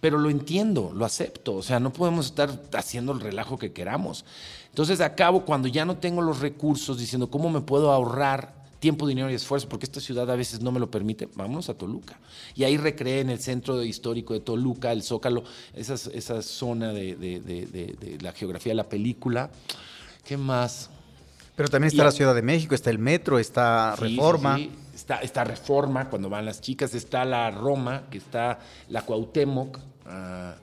pero lo entiendo, lo acepto. O sea, no podemos estar haciendo el relajo que queramos. Entonces acabo cuando ya no tengo los recursos diciendo cómo me puedo ahorrar tiempo, dinero y esfuerzo, porque esta ciudad a veces no me lo permite, vámonos a Toluca. Y ahí recreé en el centro histórico de Toluca, el Zócalo, esa zona de, la geografía de la película. ¿Qué más? Pero también está la Ciudad de México, está el metro, está Reforma. Sí, Está, está, Reforma, cuando van las chicas, está la Roma, que está la Cuauhtémoc, ah,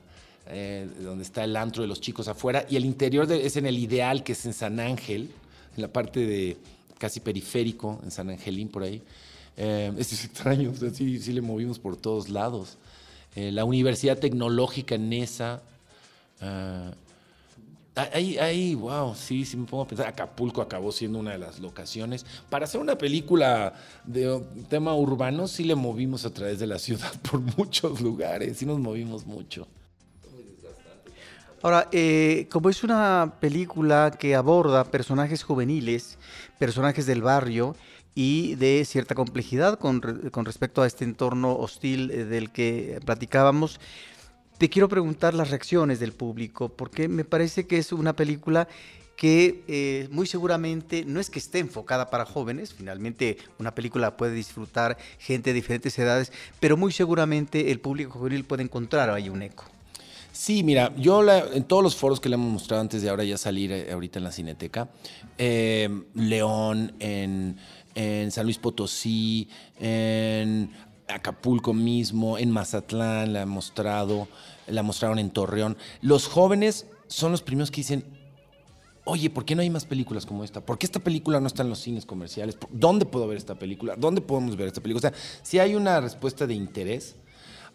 eh, donde está el antro de los chicos afuera, y el interior es en el Ideal, que es en San Ángel, en la parte de casi periférico, en San Angelín, por ahí. Eh, es extraño, sí, sí, le movimos por todos lados. Eh, la Universidad Tecnológica en esa. Ah, Ahí, ahí, wow, sí, sí me pongo a pensar. Acapulco acabó siendo una de las locaciones. Para hacer una película de tema urbano, sí le movimos a través de la ciudad por muchos lugares, sí nos movimos mucho. Ahora, eh, como es una película que aborda personajes juveniles, personajes del barrio y de cierta complejidad con, con respecto a este entorno hostil eh, del que platicábamos, te quiero preguntar las reacciones del público, porque me parece que es una película que eh, muy seguramente no es que esté enfocada para jóvenes, finalmente una película puede disfrutar gente de diferentes edades, pero muy seguramente el público juvenil puede encontrar ahí un eco. Sí, mira, yo en todos los foros que le hemos mostrado antes de ahora ya salir eh, ahorita en la Cineteca, eh, León, en, en, San Luis Potosí, en Acapulco mismo, en Mazatlán, la han mostrado, la mostraron en Torreón. Los jóvenes son los primeros que dicen, oye, ¿por qué no hay más películas como esta? ¿Por qué esta película no está en los cines comerciales? ¿Dónde puedo ver esta película? ¿Dónde podemos ver esta película? O sea, si hay una respuesta de interés,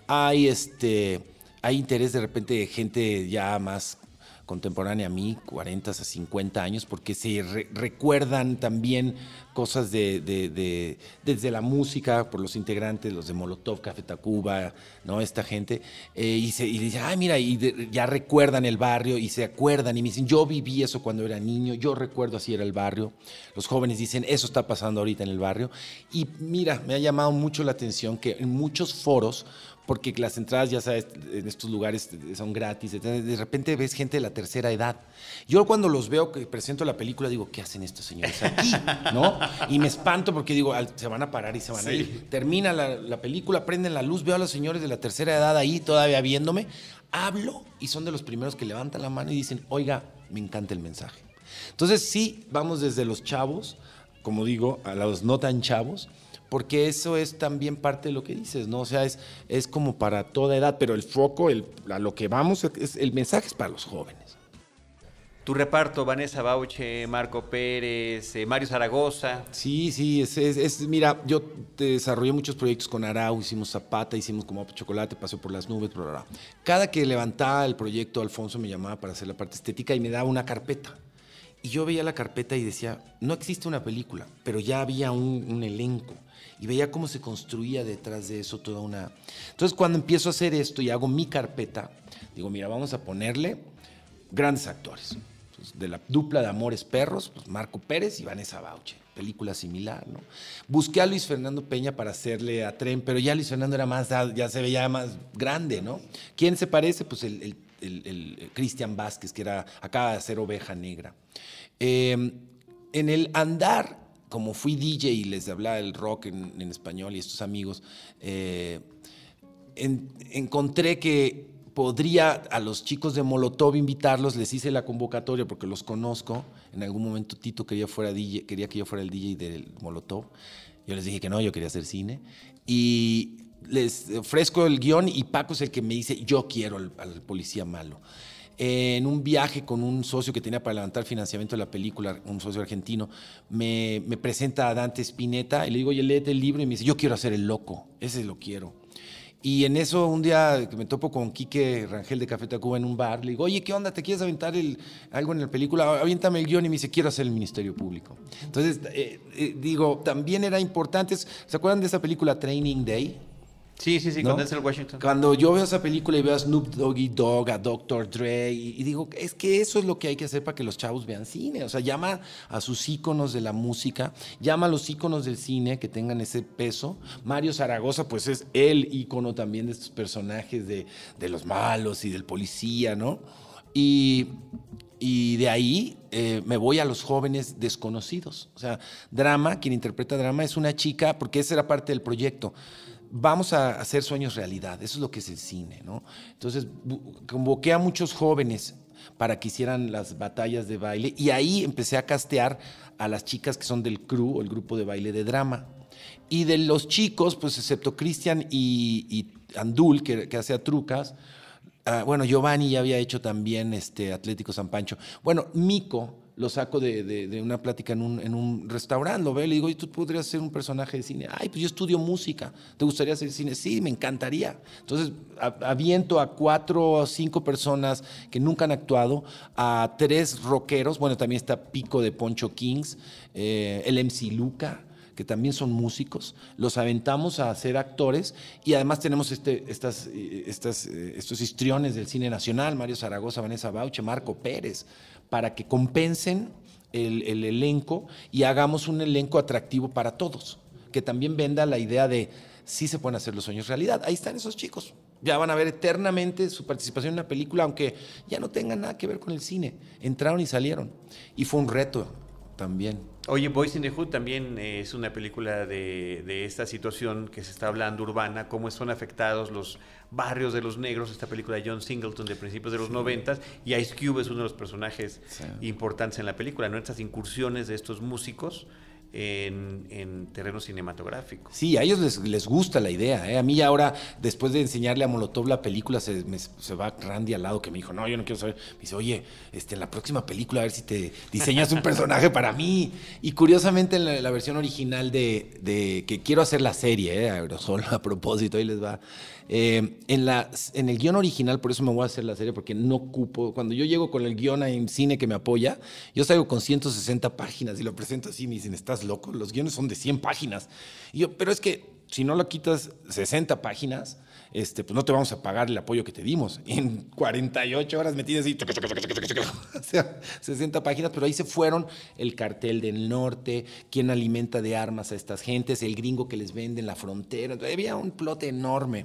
hay este, hay interés de repente de gente ya más contemporánea a mí, 40 a 50 años, porque se recuerdan también cosas de, desde la música, por los integrantes, los de Molotov, Café Tacuba, ¿no? Esta gente, eh, y, se, dicen, ay, mira, y ya recuerdan el barrio y se acuerdan y me dicen, yo viví eso cuando era niño, yo recuerdo así era el barrio. Los jóvenes dicen, eso está pasando ahorita en el barrio. Y mira, me ha llamado mucho la atención que en muchos foros porque las entradas, ya sabes, en estos lugares son gratis. De repente ves gente de la tercera edad. Yo cuando los veo que presento la película digo, ¿qué hacen estos señores aquí? ¿No? Y me espanto porque digo, se van a parar y se van a ir. Termina la, película, prenden la luz, veo a los señores de la tercera edad ahí todavía viéndome, hablo y son de los primeros que levantan la mano y dicen, oiga, me encanta el mensaje. Entonces sí, vamos desde los chavos, como digo, a los no tan chavos porque eso es también parte de lo que dices, ¿no? O sea, es, es como para toda edad, pero el foco, el, a lo que vamos, es, el mensaje es para los jóvenes. Tu reparto, Vanessa Bauche, Marco Pérez, eh, Mario Zaragoza. Sí, sí, es, es, mira, yo desarrollé muchos proyectos con Arau, hicimos Zapata, hicimos como Chocolate, Pasó por las Nubes, bla, Cada que levantaba el proyecto, Alfonso me llamaba para hacer la parte estética y me daba una carpeta. Y yo veía la carpeta y decía, no existe una película, pero ya había un, un elenco y veía cómo se construía detrás de eso toda una... Entonces cuando empiezo a hacer esto y hago mi carpeta, digo, mira, vamos a ponerle grandes actores. de la dupla de Amores Perros, pues Marco Pérez y Vanessa Bauche, película similar, ¿no? Busqué a Luis Fernando Peña para hacerle a Tren, pero ya Luis Fernando era más, ya se veía más grande, ¿no? ¿Quién se parece? Pues el, Cristian Vázquez, que era, acaba de hacer Oveja Negra. Eh, en el andar como fui DJ y les hablaba el rock en, español y estos amigos, eh, encontré que podría a los chicos de Molotov invitarlos, les hice la convocatoria porque los conozco. En algún momento Tito quería, fuera DJ, quería que yo fuera el DJ del Molotov. Yo les dije que no, yo quería hacer cine. Y les ofrezco el guion y Paco es el que me dice, yo quiero al policía malo en un viaje con un socio que tenía para levantar financiamiento de la película, un socio argentino, me, presenta a Dante Spinetta y le digo, oye, léete el libro y me dice, yo quiero hacer el loco, ese lo quiero. Y en eso, un día que me topo con Quique Rangel de Café Tacuba en un bar, le digo, oye, ¿qué onda? ¿Te quieres aventar el, algo en la película? Aviéntame el guion y me dice, quiero hacer el Ministerio Público. Entonces, eh, eh, digo, también era importante, ¿se acuerdan de esa película Training Day? Sí, sí, sí, ¿no? con Denzel Washington. Cuando yo veo esa película y veo a Snoop Doggy Dogg, a Dr. Dre, y, y digo, es que eso es lo que hay que hacer para que los chavos vean cine. O sea, llama a sus íconos de la música, llama a los íconos del cine que tengan ese peso. Mario Zaragoza, pues es el ícono también de estos personajes de, de los malos y del policía, ¿no? Y, y de ahí eh, me voy a los jóvenes desconocidos. O sea, Drama, quien interpreta Drama, es una chica, porque esa era parte del proyecto. Vamos a hacer sueños realidad, eso es lo que es el cine, ¿no? Entonces, convoqué a muchos jóvenes para que hicieran las batallas de baile y ahí empecé a castear a las chicas que son del crew, o el grupo de baile de drama. Y de los chicos, pues excepto Cristian y, Andul, que, que trucas, Ah, bueno, Giovanni ya había hecho también este Atlético San Pancho. Bueno, Mico lo saco de, una plática en un, restaurante, lo veo y le digo, ¿y tú podrías ser un personaje de cine? Ay, pues yo estudio música. ¿Te gustaría hacer cine? Sí, me encantaría. Entonces, a- aviento a cuatro o cinco personas que nunca han actuado, a tres rockeros, bueno, también está Pico de Poncho Kings, eh, el MC Luca que también son músicos, los aventamos a ser actores y además tenemos este, eh, eh, estos histriones del cine nacional, Mario Zaragoza, Vanessa Bauche, Marco Pérez, para que compensen el, el elenco y hagamos un elenco atractivo para todos, que también venda la idea de sí se pueden hacer los sueños realidad. Ahí están esos chicos. Ya van a ver eternamente su participación en una película, aunque ya no tengan nada que ver con el cine. Entraron y salieron. Y fue un reto también. Oye, Boys in the Hood también eh, es una película de, de esta situación que se está hablando urbana, cómo son afectados los barrios de los negros, esta película de John Singleton de principios de los noventas, y Ice Cube es uno de los personajes Sí. importantes en la película, ¿no? Estas incursiones de estos músicos en, en terreno cinematográfico. Sí, a ellos les, les gusta la idea. ¿eh? A mí ahora, después de enseñarle a Molotov la película, se, me- se va Randy al lado que me dijo, no, yo no quiero saber. Me dice, oye, este, en la próxima película a ver si te diseñas un personaje para mí. Y curiosamente en la, la versión original de, de- que quiero hacer la serie, ¿eh? Aerosol, a propósito, ahí les va. Eh, en, la, en el guion original, por eso me voy a hacer la serie, porque no ocupo. Cuando yo llego con el guion en cine que me apoya, yo salgo con 160 páginas y lo presento así. Me dicen, ¿estás loco? Los guiones son de 100 páginas. Y yo, pero es que si no lo quitas 60 páginas, este, pues no te vamos a pagar el apoyo que te dimos. Y en 48 horas me tienes así, o sea, 60 páginas, pero ahí se fueron el cartel del norte, quién alimenta de armas a estas gentes, el gringo que les vende en la frontera. Entonces, había un plot enorme.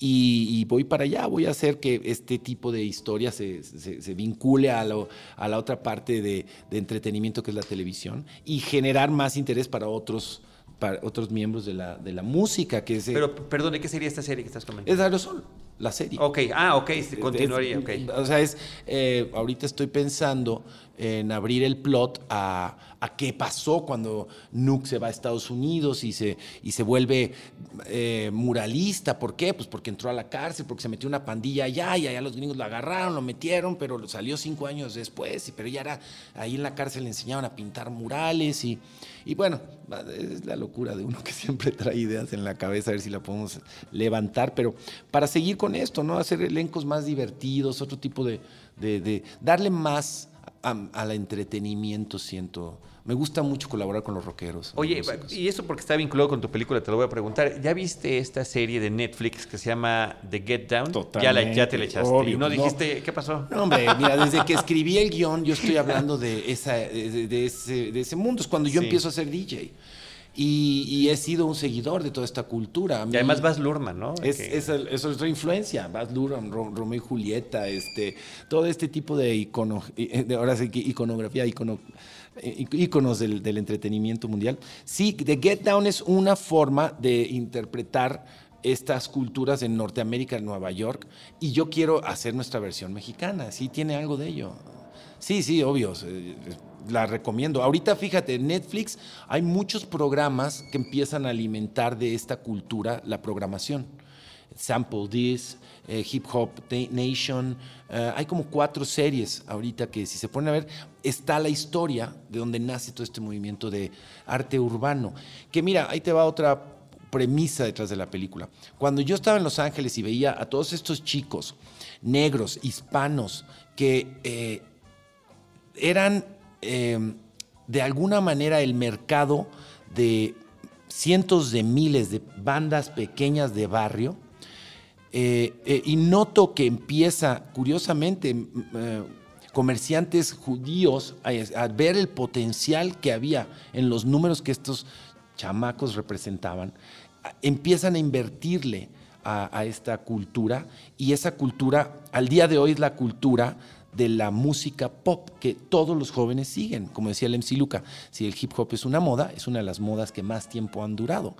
Y, y voy para allá, voy a hacer que este tipo de historia se, se- se vincule a, lo- a la otra parte de, de entretenimiento que es la televisión y generar más interés para otros, para otros miembros de la, de la música, que es, Pero, perdón, ¿de qué sería esta serie que estás comentando? es Aerosol, la serie. Ok, ah, ok, se continuaría, ok. O sea, es, eh, ahorita estoy pensando en abrir el plot a, a qué pasó cuando Nuke se va a Estados Unidos y se, y se vuelve eh, muralista. ¿Por qué? Pues porque entró a la cárcel, porque se metió una pandilla allá y allá los gringos lo agarraron, lo metieron, pero salió cinco años después. Y, pero ya era, ahí en la cárcel le enseñaban a pintar murales y, y bueno, es la locura de uno que siempre trae ideas en la cabeza, a ver si la podemos levantar, pero para seguir con esto, ¿no? Hacer elencos más divertidos, otro tipo de, de- darle más al entretenimiento, siento. Me gusta mucho colaborar con los rockeros. Oye, los y eso porque está vinculado con tu película, te lo voy a preguntar. ¿Ya viste esta serie de Netflix que se llama The Get Down? Ya, la- ya te la Totalmente, echaste. obvio, y no no. dijiste, ¿qué pasó? No, hombre, mira, desde que escribí el guion, yo estoy hablando de, esa, de, de ese, de ese mundo. Es cuando yo Sí. empiezo a ser DJ. Y, y he sido un seguidor de toda esta cultura. Y además Baz Luhrmann, ¿no? Es, Que- es, el- eso es otra influencia, Baz Luhrmann, Ro- Romeo y Julieta, este, todo este tipo de icono, eh, de- ahora sí que iconografía, icono, iconos del, del entretenimiento mundial. Sí, The Get Down es una forma de interpretar estas culturas en Norteamérica, en Nueva York, y yo quiero hacer nuestra versión mexicana, sí tiene algo de ello. Sí, sí, obvio. La recomiendo. Ahorita, fíjate, en Netflix hay muchos programas que empiezan a alimentar de esta cultura la programación. Sample This, eh, Hip Hop Na- Nation. eh, hay como cuatro series ahorita que si se ponen a ver, está la historia de donde nace todo este movimiento de arte urbano. Que mira, ahí te va otra premisa detrás de la película. Cuando yo estaba en Los Ángeles y veía a todos estos chicos negros, hispanos, que eh, eran eh, de alguna manera el mercado de cientos de miles de bandas pequeñas de barrio eh, eh, y noto que empieza, curiosamente, eh, comerciantes judíos a, ver el potencial que había en los números que estos chamacos representaban, empiezan a invertirle a, esta cultura y esa cultura al día de hoy es la cultura de la música pop que todos los jóvenes siguen. Como decía el MC Luca, si el hip hop es una moda, es una de las modas que más tiempo han durado.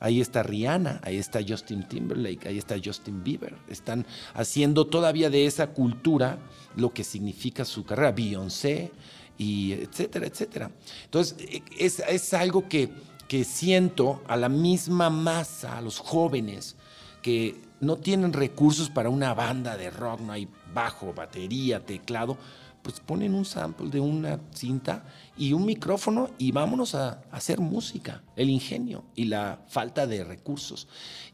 Ahí está Rihanna, ahí está Justin Timberlake, ahí está Justin Bieber. Están haciendo todavía de esa cultura lo que significa su carrera. Beyoncé, y etcétera, etcétera. Entonces, es, es algo que, que siento a la misma masa, a los jóvenes, que no tienen recursos para una banda de rock, no hay bajo, batería, teclado, pues ponen un sample de una cinta y un micrófono y vámonos a, hacer música, el ingenio y la falta de recursos.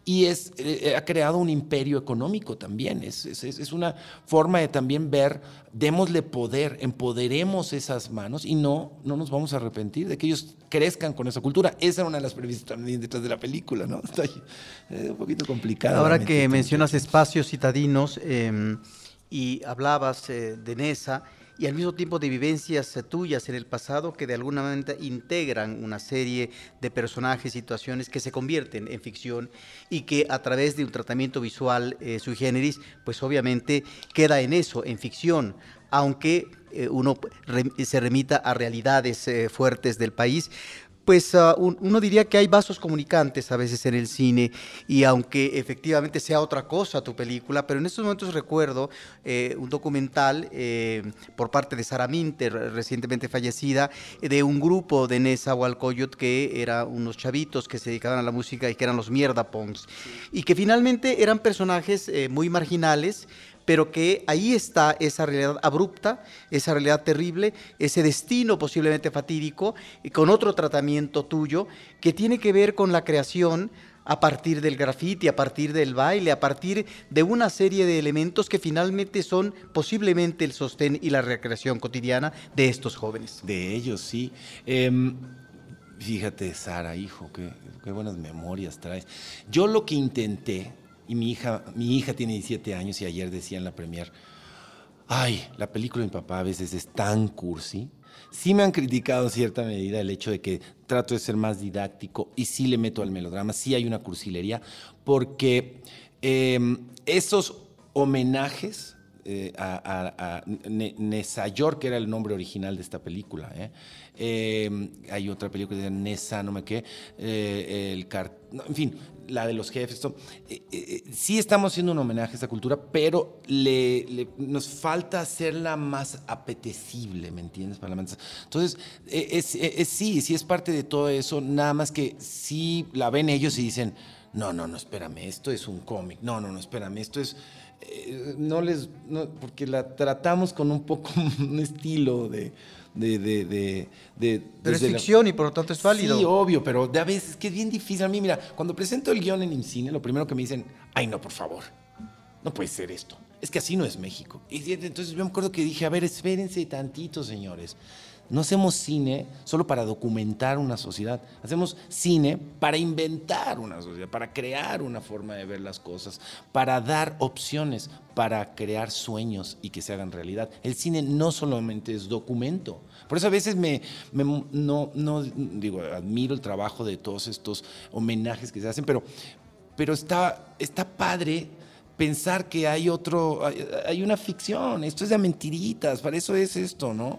Y es, eh, ha creado un imperio económico también, es, es, una forma de también ver, démosle poder, empoderemos esas manos y no, no nos vamos a arrepentir de que ellos crezcan con esa cultura. Esa era una de las previstas también detrás de la película, ¿no? Está un poquito complicado. Ahora que mencionas espacios citadinos, eh, y hablabas eh, de Nesa y al mismo tiempo de vivencias eh, tuyas en el pasado que de alguna manera integran una serie de personajes, situaciones que se convierten en ficción y que a través de un tratamiento visual eh, sui generis, pues obviamente queda en eso, en ficción, aunque uno se remita a realidades fuertes del país pues ah, uno diría que hay vasos comunicantes a veces en el cine y aunque efectivamente sea otra cosa tu película, pero en estos momentos recuerdo eh, un documental eh, por parte de Sara Minter, recientemente fallecida, de un grupo de Nesa Walcoyot que eran unos chavitos que se dedicaban a la música y que eran los mierda pongs y que finalmente eran personajes eh, muy marginales, pero que ahí está esa realidad abrupta, esa realidad terrible, ese destino posiblemente fatídico, y con otro tratamiento tuyo, que tiene que ver con la creación a partir del graffiti, a partir del baile, a partir de una serie de elementos que finalmente son posiblemente el sostén y la recreación cotidiana de estos jóvenes. De ellos, sí. Em, fíjate, Sara, hijo, qué, qué buenas memorias traes. Yo lo que intenté y mi hija, mi hija tiene 17 años y ayer decía en la premier, ay, la película de mi papá a veces es tan cursi. Sí me han criticado en cierta medida el hecho de que trato de ser más didáctico y sí le meto al melodrama, sí hay una cursilería, porque em, esos homenajes eh, a, a, Nesayor, que era el nombre original de esta película. ¿eh? Em, hay otra película de Nesa, no me qué, eh, el en fin, la de los jefes. sí estamos haciendo un homenaje a esta cultura, pero le, nos falta hacerla más apetecible, ¿me entiendes? Para Entonces, es, sí, sí es parte de todo eso, nada más que sí la ven ellos y dicen, no, no, no, espérame, esto es un cómic, no, no, no, espérame, esto es eh, no les, porque la tratamos con un poco un estilo de... de, de, de, pero es ficción y por lo tanto es válido. Sí, obvio, pero de a veces que es bien difícil. A mí, mira, cuando presento el guion en IMCINE, lo primero que me dicen, ay, no, por favor, no puede ser esto. Es que así no es México. Y entonces yo me acuerdo que dije, a ver, espérense tantito, señores. No hacemos cine solo para documentar una sociedad, hacemos cine para inventar una sociedad, para crear una forma de ver las cosas, para dar opciones, para crear sueños y que se hagan realidad. El cine no solamente es documento. Por eso a veces me, no, no, digo, admiro el trabajo de todos estos homenajes que se hacen, pero, pero está, está padre pensar que hay otro, hay, una ficción, esto es de mentiritas, para eso es esto, ¿no?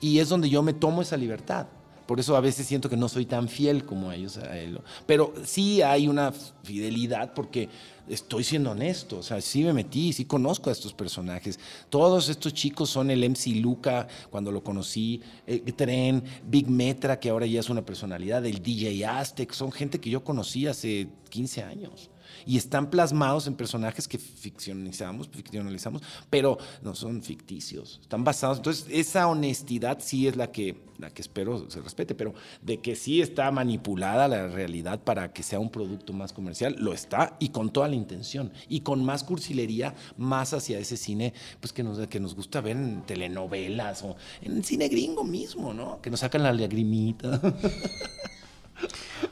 Y es donde yo me tomo esa libertad. Por eso a veces siento que no soy tan fiel como ellos a él. Pero sí hay una fidelidad porque estoy siendo honesto. O sea, sí me metí, sí conozco a estos personajes. Todos estos chicos son el MC Luca, cuando lo conocí, el Tren, Big Metra, que ahora ya es una personalidad, el DJ Aztec. Son gente que yo conocí hace 15 años y están plasmados en personajes que ficcionalizamos, ficcionalizamos, pero no son ficticios, están basados. Entonces, esa honestidad sí es la que, la que espero se respete, pero de que sí está manipulada la realidad para que sea un producto más comercial, lo está y con toda la intención y con más cursilería, más hacia ese cine pues que nos, que nos gusta ver en telenovelas o en cine gringo mismo, ¿no? Que nos sacan la lagrimita.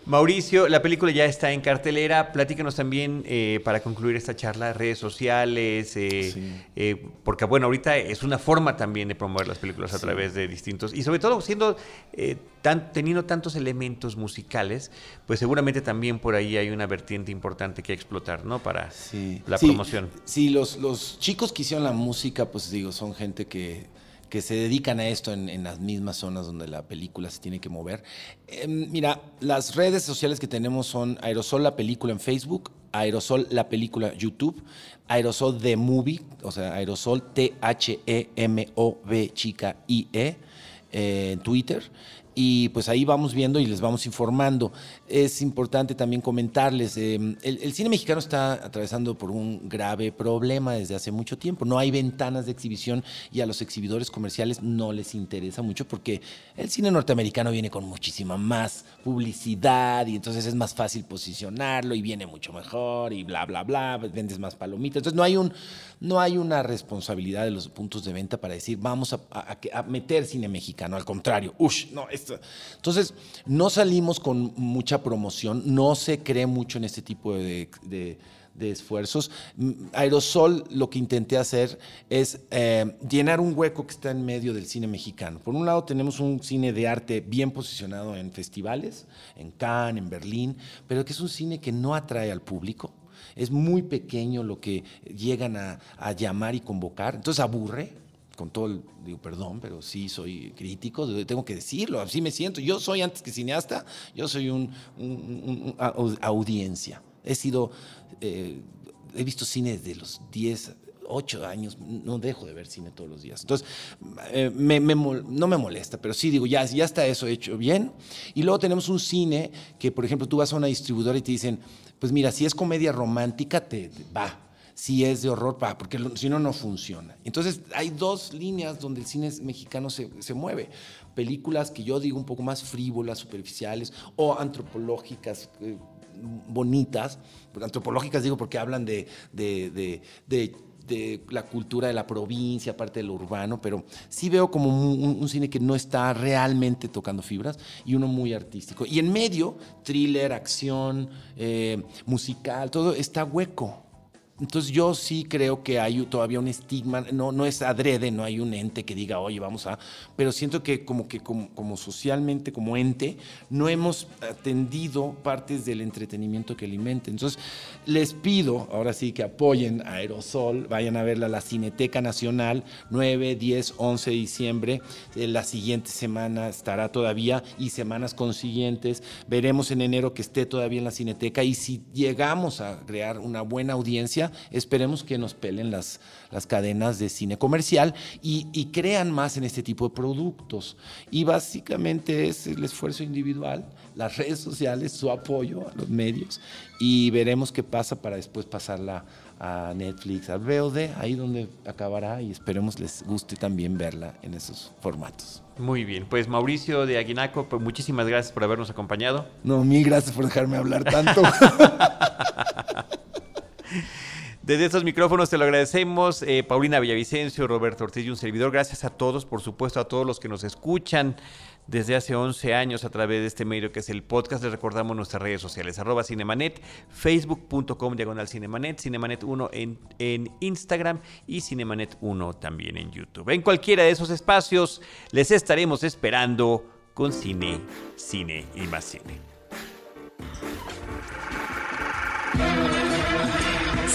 Mauricio, la película ya está en cartelera. Platícanos también, eh, para concluir esta charla, redes sociales, eh, Sí. eh, porque bueno, ahorita es una forma también de promover las películas a través de distintos, y sobre todo siendo, eh, tan- teniendo tantos elementos musicales, pues seguramente también por ahí hay una vertiente importante que explotar, ¿no? Para Sí. la promoción. Sí, los, los chicos que hicieron la música, pues digo, son gente que, que se dedican a esto en, en las mismas zonas donde la película se tiene que mover. Eh, mira, las redes sociales que tenemos son Aerosol la película en Facebook, Aerosol la película YouTube, Aerosol The Movie, o sea, Aerosol T-H-E-M-O-V chica I-E eh, en Twitter. Y pues ahí vamos viendo y les vamos informando. Es importante también comentarles, eh, el, cine mexicano está atravesando por un grave problema desde hace mucho tiempo. No hay ventanas de exhibición y a los exhibidores comerciales no les interesa mucho porque el cine norteamericano viene con muchísima más publicidad y entonces es más fácil posicionarlo y viene mucho mejor y bla, bla, bla, vendes más palomitas. Entonces no hay, un, no hay una responsabilidad de los puntos de venta para decir vamos a, a- meter cine mexicano. Al contrario, ush, no, Entonces no salimos con mucha promoción, no se cree mucho en este tipo de esfuerzos. Mm, Aerosol lo que intenté hacer es eh, llenar un hueco que está en medio del cine mexicano. Por un lado tenemos un cine de arte bien posicionado en festivales, en Cannes, en Berlín, pero que es un cine que no atrae al público. Es muy pequeño lo que llegan a, a llamar y convocar, entonces aburre con todo el, digo, perdón, pero sí soy crítico, tengo que decirlo, así me siento. Yo soy antes que cineasta, yo soy un, un- un- un au- audiencia. He sido, eh, he visto cine desde los 10, 8 años, no dejo de ver cine todos los días. Entonces, eh, no me molesta, pero sí digo, ya, ya está eso hecho bien. Y luego tenemos un cine que, por ejemplo, tú vas a una distribuidora y te dicen, pues mira, si es comedia romántica, te- va si es de horror, porque si no, no funciona. Entonces, hay dos líneas donde el cine mexicano se, se mueve. Películas que yo digo un poco más frívolas, superficiales, o antropológicas, eh, bonitas. Antropológicas digo porque hablan de, de- de- de- la cultura de la provincia, aparte de lo urbano, pero sí veo como un cine que no está realmente tocando fibras y uno muy artístico. Y en medio, thriller, acción, eh, musical, todo está hueco. Entonces yo sí creo que hay todavía un estigma, no, no es adrede, no hay un ente que diga, oye, vamos a... Pero siento que como que como, como socialmente, como ente, no hemos atendido partes del entretenimiento que alimenta. Entonces les pido, ahora sí, que apoyen a Aerosol, vayan a verla a la Cineteca Nacional, 9, 10, 11 de diciembre. Eh, La siguiente semana estará todavía y semanas consiguientes. Veremos en enero que esté todavía en la Cineteca y si llegamos a crear una buena audiencia, esperemos que nos pelen las, las cadenas de cine comercial y, y crean más en este tipo de productos. Y básicamente es el esfuerzo individual, las redes sociales, su apoyo a los medios y veremos qué pasa para después pasarla a Netflix, a VOD, ahí donde acabará y esperemos les guste también verla en esos formatos. Muy bien, pues Mauricio de Aguinaco, pues muchísimas gracias por habernos acompañado. No, mil gracias por dejarme hablar tanto. Desde estos micrófonos te lo agradecemos, eh, Paulina Villavicencio, Roberto Ortiz y un servidor. Gracias a todos, por supuesto, a todos los que nos escuchan desde hace 11 años a través de este medio que es el podcast. Les recordamos nuestras redes sociales, arroba Cinemanet, facebook.com diagonal Cinemanet, Cinemanet1 en, en Instagram y Cinemanet1 también en YouTube. En cualquiera de esos espacios les estaremos esperando con cine, cine y más cine.